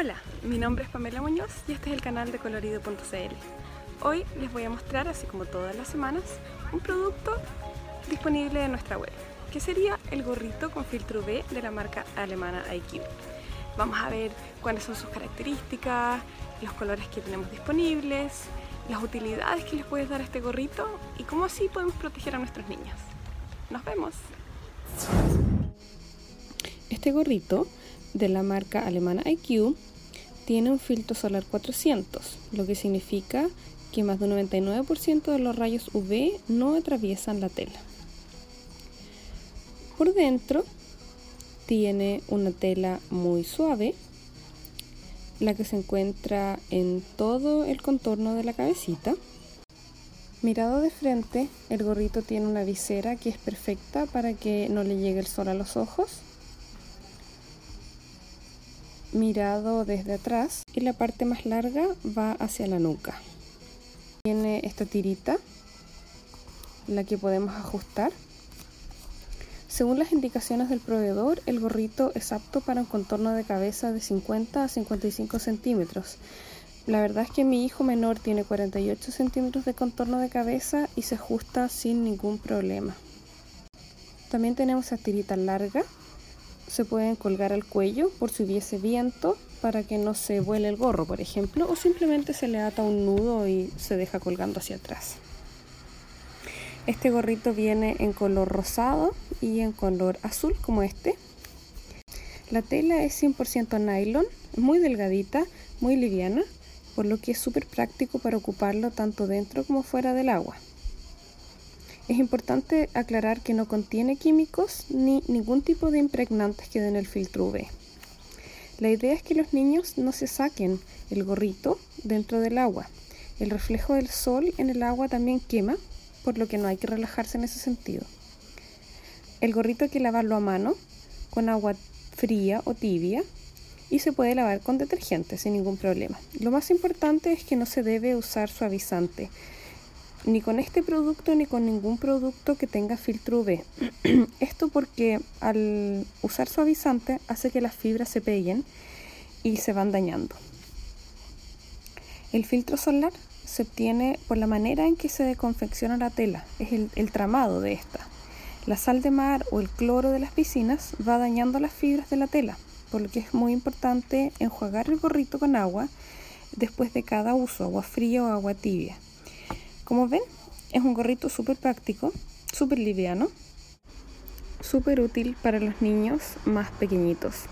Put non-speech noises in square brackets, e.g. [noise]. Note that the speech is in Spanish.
Hola, mi nombre es Pamela Muñoz y este es el canal de colorido.cl. Hoy les voy a mostrar, así como todas las semanas, un producto disponible en nuestra web, que sería el gorrito con filtro UV de la marca alemana IQ. Vamos a ver cuáles son sus características, los colores que tenemos disponibles, las utilidades que les puede dar este gorrito y cómo así podemos proteger a nuestros niños. ¡Nos vemos! Este gorrito de la marca alemana IQ tiene un filtro solar 400, lo que significa que más del 99% de los rayos UV no atraviesan la tela. Por dentro tiene una tela muy suave, la que se encuentra en todo el contorno de la cabecita. Mirado de frente, el gorrito tiene una visera que es perfecta para que no le llegue el sol a los ojos mirado desde atrás y la parte más larga va hacia la nuca. Tiene esta tirita, la que podemos ajustar. Según las indicaciones del proveedor, el gorrito es apto para un contorno de cabeza de 50 a 55 centímetros. La verdad es que mi hijo menor tiene 48 centímetros de contorno de cabeza y se ajusta sin ningún problema. También tenemos esta tirita larga se pueden colgar al cuello por si hubiese viento para que no se vuele el gorro, por ejemplo, o simplemente se le ata un nudo y se deja colgando hacia atrás. Este gorrito viene en color rosado y en color azul como este. La tela es 100% nylon, muy delgadita, muy liviana, por lo que es súper práctico para ocuparlo tanto dentro como fuera del agua. Es importante aclarar que no contiene químicos ni ningún tipo de impregnantes que den el filtro UV. La idea es que los niños no se saquen el gorrito dentro del agua. El reflejo del sol en el agua también quema, por lo que no hay que relajarse en ese sentido. El gorrito hay que lavarlo a mano con agua fría o tibia y se puede lavar con detergente sin ningún problema. Lo más importante es que no se debe usar suavizante ni con este producto ni con ningún producto que tenga filtro UV. [clears throat] Esto porque al usar suavizante hace que las fibras se peguen y se van dañando. El filtro solar se obtiene por la manera en que se confecciona la tela, es el, el tramado de esta. La sal de mar o el cloro de las piscinas va dañando las fibras de la tela, por lo que es muy importante enjuagar el gorrito con agua después de cada uso, agua fría o agua tibia. Como ven, es un gorrito súper práctico, súper liviano, súper útil para los niños más pequeñitos.